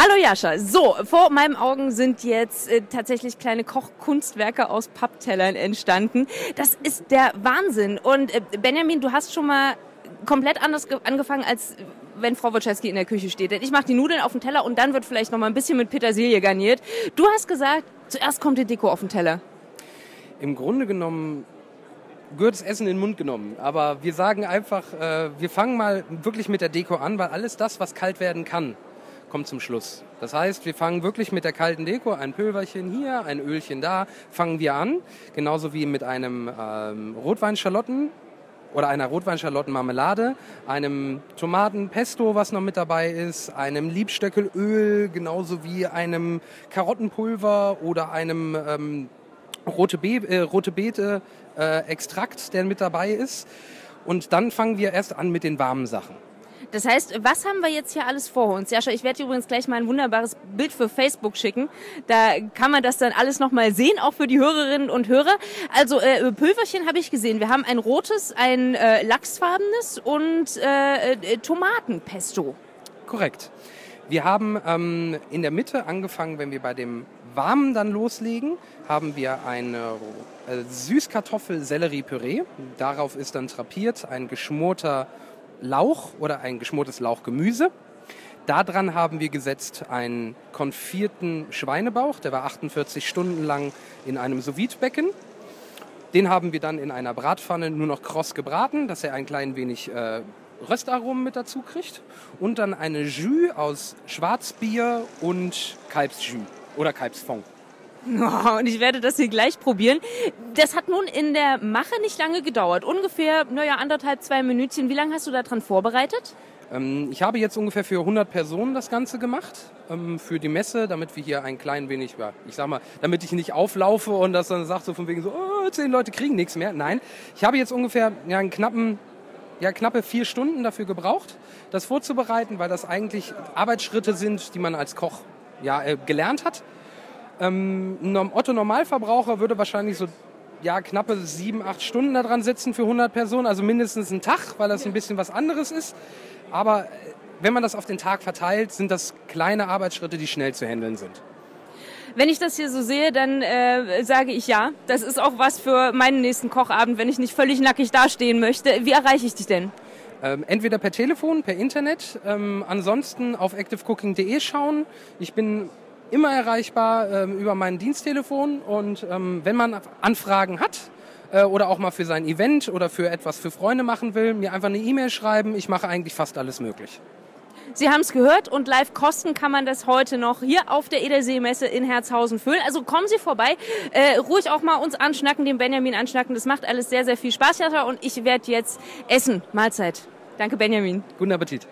Hallo Jascha. So, vor meinen Augen sind jetzt äh, tatsächlich kleine Kochkunstwerke aus Papptellern entstanden. Das ist der Wahnsinn. Und äh, Benjamin, du hast schon mal komplett anders angefangen, als wenn Frau Wojcicki in der Küche steht. Denn ich mache die Nudeln auf den Teller und dann wird vielleicht noch mal ein bisschen mit Petersilie garniert. Du hast gesagt, zuerst kommt die Deko auf den Teller. Im Grunde genommen gehört das Essen in den Mund genommen. Aber wir sagen einfach, äh, wir fangen mal wirklich mit der Deko an, weil alles das, was kalt werden kann, kommt zum Schluss. Das heißt, wir fangen wirklich mit der kalten Deko, ein Pülverchen hier, ein Ölchen da, fangen wir an. Genauso wie mit einem ähm, Rotweinschalotten oder einer Rotweinschalottenmarmelade, einem Tomatenpesto, was noch mit dabei ist, einem Liebstöckelöl, genauso wie einem Karottenpulver oder einem ähm, rote, Be äh, rote Beete äh, Extrakt, der mit dabei ist. Und dann fangen wir erst an mit den warmen Sachen. Das heißt, was haben wir jetzt hier alles vor uns? Jascha, ich werde dir übrigens gleich mal ein wunderbares Bild für Facebook schicken. Da kann man das dann alles nochmal sehen, auch für die Hörerinnen und Hörer. Also äh, Pülverchen habe ich gesehen. Wir haben ein rotes, ein äh, lachsfarbenes und äh, äh, Tomatenpesto. Korrekt. Wir haben ähm, in der Mitte angefangen, wenn wir bei dem Warmen dann loslegen, haben wir ein äh, Süßkartoffel-Sellerie-Püree. Darauf ist dann trapiert ein geschmorter Lauch oder ein geschmortes Lauchgemüse. Daran haben wir gesetzt einen konfierten Schweinebauch, der war 48 Stunden lang in einem sous becken Den haben wir dann in einer Bratpfanne nur noch kross gebraten, dass er ein klein wenig äh, Röstaromen mit dazu kriegt. Und dann eine Jus aus Schwarzbier und Kalbsjus oder Kalbsfond. Und ich werde das hier gleich probieren. Das hat nun in der Mache nicht lange gedauert. Ungefähr, naja, anderthalb, zwei Minütchen. Wie lange hast du daran vorbereitet? Ähm, ich habe jetzt ungefähr für 100 Personen das Ganze gemacht. Ähm, für die Messe, damit wir hier ein klein wenig, ich sag mal, damit ich nicht auflaufe und das dann sagt so von wegen so, oh, zehn Leute kriegen nichts mehr. Nein, ich habe jetzt ungefähr ja, einen knappen ja, knappe vier Stunden dafür gebraucht, das vorzubereiten, weil das eigentlich Arbeitsschritte sind, die man als Koch ja, äh, gelernt hat. Ähm, ein Otto Normalverbraucher würde wahrscheinlich so ja, knappe sieben, acht Stunden daran sitzen für 100 Personen, also mindestens einen Tag, weil das ein bisschen was anderes ist. Aber äh, wenn man das auf den Tag verteilt, sind das kleine Arbeitsschritte, die schnell zu handeln sind. Wenn ich das hier so sehe, dann äh, sage ich ja. Das ist auch was für meinen nächsten Kochabend, wenn ich nicht völlig nackig dastehen möchte. Wie erreiche ich dich denn? Ähm, entweder per Telefon, per Internet, ähm, ansonsten auf activecooking.de schauen. Ich bin immer erreichbar ähm, über mein Diensttelefon und ähm, wenn man Anfragen hat äh, oder auch mal für sein Event oder für etwas für Freunde machen will, mir einfach eine E-Mail schreiben. Ich mache eigentlich fast alles möglich. Sie haben es gehört und live kosten kann man das heute noch hier auf der Ederseemesse in Herzhausen füllen. Also kommen Sie vorbei, äh, ruhig auch mal uns anschnacken, den Benjamin anschnacken. Das macht alles sehr, sehr viel Spaß, Jutta. Und ich werde jetzt essen. Mahlzeit. Danke, Benjamin. Guten Appetit.